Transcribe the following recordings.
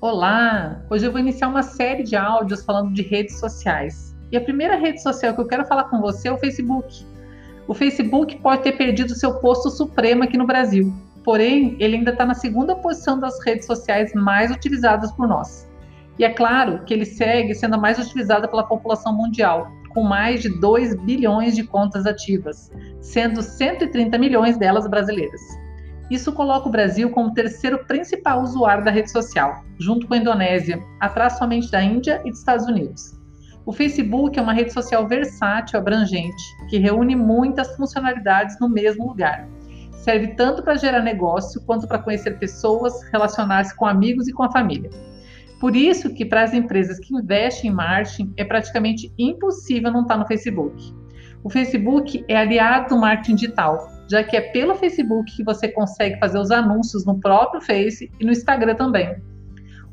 Olá! Hoje eu vou iniciar uma série de áudios falando de redes sociais. E a primeira rede social que eu quero falar com você é o Facebook. O Facebook pode ter perdido seu posto supremo aqui no Brasil, porém, ele ainda está na segunda posição das redes sociais mais utilizadas por nós. E é claro que ele segue sendo a mais utilizada pela população mundial, com mais de 2 bilhões de contas ativas, sendo 130 milhões delas brasileiras. Isso coloca o Brasil como o terceiro principal usuário da rede social, junto com a Indonésia, atrás somente da Índia e dos Estados Unidos. O Facebook é uma rede social versátil abrangente, que reúne muitas funcionalidades no mesmo lugar. Serve tanto para gerar negócio quanto para conhecer pessoas, relacionar-se com amigos e com a família. Por isso que para as empresas que investem em marketing é praticamente impossível não estar no Facebook. O Facebook é aliado do marketing digital, já que é pelo Facebook que você consegue fazer os anúncios no próprio Face e no Instagram também.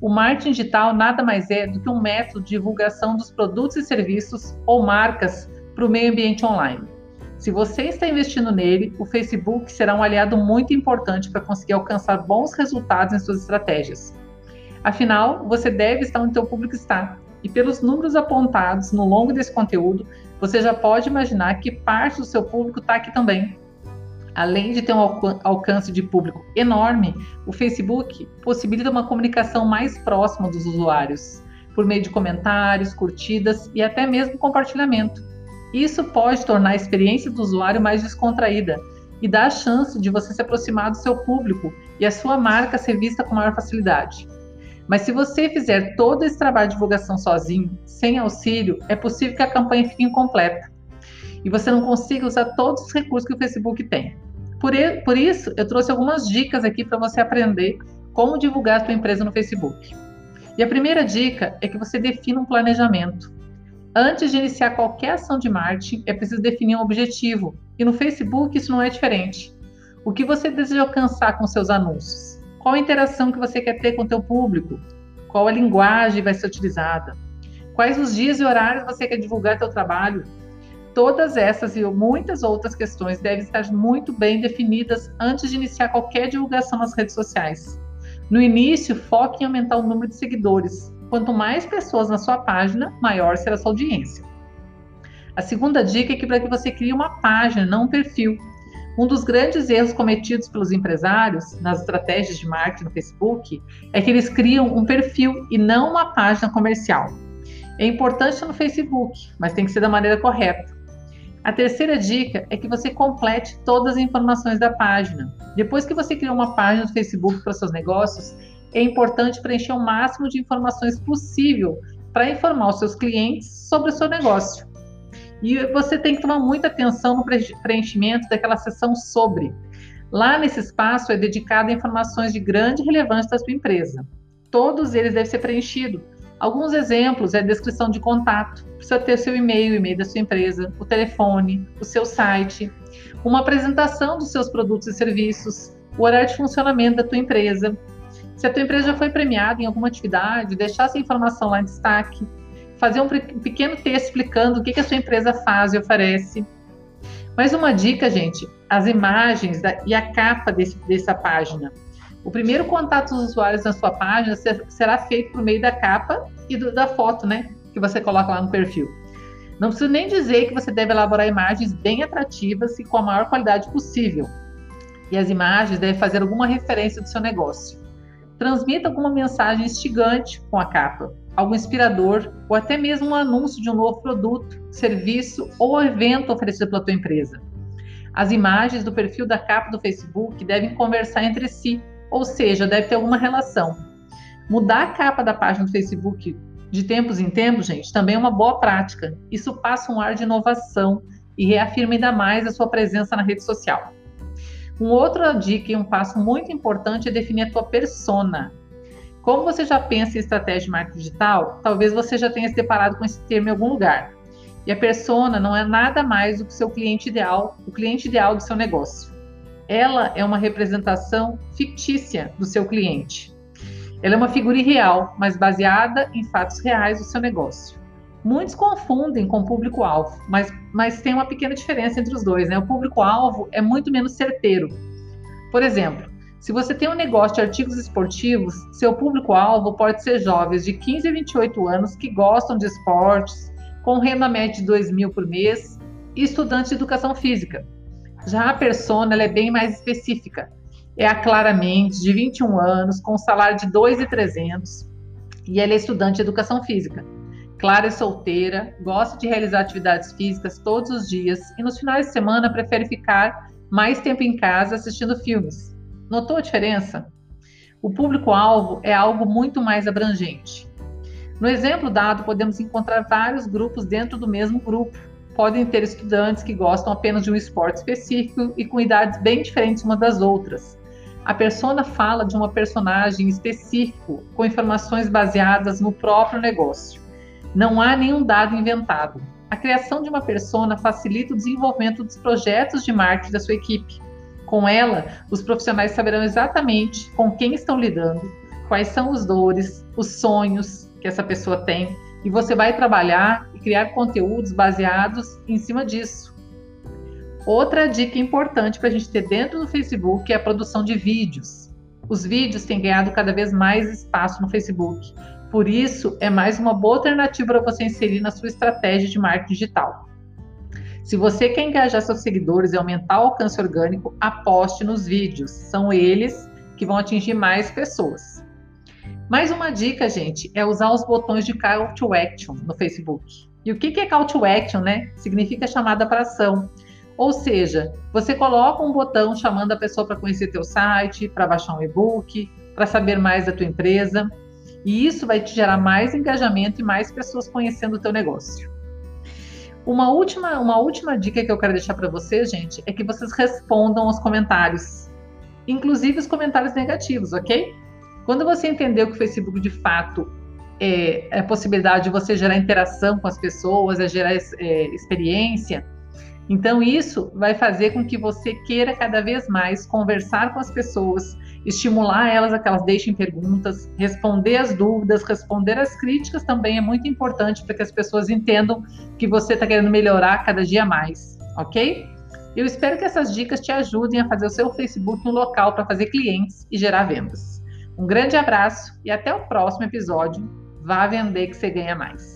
O marketing digital nada mais é do que um método de divulgação dos produtos e serviços ou marcas para o meio ambiente online. Se você está investindo nele, o Facebook será um aliado muito importante para conseguir alcançar bons resultados em suas estratégias. Afinal, você deve estar onde o público está. E pelos números apontados no longo desse conteúdo, você já pode imaginar que parte do seu público está aqui também. Além de ter um alcance de público enorme, o Facebook possibilita uma comunicação mais próxima dos usuários, por meio de comentários, curtidas e até mesmo compartilhamento. Isso pode tornar a experiência do usuário mais descontraída e dar a chance de você se aproximar do seu público e a sua marca ser vista com maior facilidade. Mas se você fizer todo esse trabalho de divulgação sozinho, sem auxílio, é possível que a campanha fique incompleta e você não consiga usar todos os recursos que o Facebook tem. Por, por isso, eu trouxe algumas dicas aqui para você aprender como divulgar a sua empresa no Facebook. E a primeira dica é que você defina um planejamento. Antes de iniciar qualquer ação de marketing, é preciso definir um objetivo. E no Facebook isso não é diferente. O que você deseja alcançar com seus anúncios? Qual a interação que você quer ter com o teu público? Qual a linguagem vai ser utilizada? Quais os dias e horários você quer divulgar teu trabalho? Todas essas e muitas outras questões devem estar muito bem definidas antes de iniciar qualquer divulgação nas redes sociais. No início, foque em aumentar o número de seguidores. Quanto mais pessoas na sua página, maior será a sua audiência. A segunda dica é que para que você crie uma página, não um perfil. Um dos grandes erros cometidos pelos empresários nas estratégias de marketing no Facebook é que eles criam um perfil e não uma página comercial. É importante no Facebook, mas tem que ser da maneira correta. A terceira dica é que você complete todas as informações da página. Depois que você criou uma página do Facebook para seus negócios, é importante preencher o máximo de informações possível para informar os seus clientes sobre o seu negócio. E você tem que tomar muita atenção no preenchimento daquela seção sobre. Lá nesse espaço é dedicado a informações de grande relevância da sua empresa. Todos eles devem ser preenchidos Alguns exemplos é descrição de contato. Precisa ter seu e-mail, e-mail da sua empresa, o telefone, o seu site, uma apresentação dos seus produtos e serviços, o horário de funcionamento da tua empresa. Se a tua empresa já foi premiada em alguma atividade, deixar essa informação lá em destaque, fazer um pequeno texto explicando o que, que a sua empresa faz e oferece. Mais uma dica, gente, as imagens e a capa desse, dessa página. O primeiro contato dos usuários na sua página será feito por meio da capa e do, da foto, né? Que você coloca lá no perfil. Não preciso nem dizer que você deve elaborar imagens bem atrativas e com a maior qualidade possível. E as imagens devem fazer alguma referência do seu negócio. Transmita alguma mensagem instigante com a capa, algo inspirador ou até mesmo um anúncio de um novo produto, serviço ou evento oferecido pela tua empresa. As imagens do perfil da capa do Facebook devem conversar entre si ou seja, deve ter alguma relação. Mudar a capa da página do Facebook de tempos em tempos, gente, também é uma boa prática. Isso passa um ar de inovação e reafirma ainda mais a sua presença na rede social. Um outra dica e um passo muito importante é definir a tua persona. Como você já pensa em estratégia de marketing digital, talvez você já tenha se deparado com esse termo em algum lugar. E a persona não é nada mais do que o seu cliente ideal, o cliente ideal do seu negócio ela é uma representação fictícia do seu cliente. Ela é uma figura irreal, mas baseada em fatos reais do seu negócio. Muitos confundem com público-alvo, mas, mas tem uma pequena diferença entre os dois. Né? O público-alvo é muito menos certeiro. Por exemplo, Se você tem um negócio de artigos esportivos, seu público-alvo pode ser jovens de 15 a 28 anos que gostam de esportes, com renda média de 2 mil por mês, e estudantes de educação física. Já a persona é bem mais específica. É a Clara Mendes, de 21 anos, com salário de 2.300, e ela é estudante de educação física. Clara é solteira, gosta de realizar atividades físicas todos os dias e nos finais de semana prefere ficar mais tempo em casa assistindo filmes. Notou a diferença? O público-alvo é algo muito mais abrangente. No exemplo dado, podemos encontrar vários grupos dentro do mesmo grupo. Podem ter estudantes que gostam apenas de um esporte específico e com idades bem diferentes umas das outras. A persona fala de uma personagem específico com informações baseadas no próprio negócio. Não há nenhum dado inventado. A criação de uma persona facilita o desenvolvimento dos projetos de marketing da sua equipe. Com ela, os profissionais saberão exatamente com quem estão lidando, quais são os dores, os sonhos que essa pessoa tem, e você vai trabalhar e criar conteúdos baseados em cima disso. Outra dica importante para a gente ter dentro do Facebook é a produção de vídeos. Os vídeos têm ganhado cada vez mais espaço no Facebook por isso, é mais uma boa alternativa para você inserir na sua estratégia de marketing digital. Se você quer engajar seus seguidores e aumentar o alcance orgânico, aposte nos vídeos. São eles que vão atingir mais pessoas. Mais uma dica, gente, é usar os botões de call to action no Facebook. E o que é call to action, né? Significa chamada para ação. Ou seja, você coloca um botão chamando a pessoa para conhecer teu site, para baixar um e-book, para saber mais da tua empresa. E isso vai te gerar mais engajamento e mais pessoas conhecendo o teu negócio. Uma última, uma última dica que eu quero deixar para vocês, gente, é que vocês respondam aos comentários, inclusive os comentários negativos, ok? Quando você entendeu que o Facebook de fato é, é a possibilidade de você gerar interação com as pessoas, é gerar é, experiência, então isso vai fazer com que você queira cada vez mais conversar com as pessoas, estimular elas a que elas deixem perguntas, responder as dúvidas, responder as críticas também é muito importante para que as pessoas entendam que você está querendo melhorar cada dia mais, ok? Eu espero que essas dicas te ajudem a fazer o seu Facebook um local para fazer clientes e gerar vendas. Um grande abraço e até o próximo episódio. Vá vender que você ganha mais.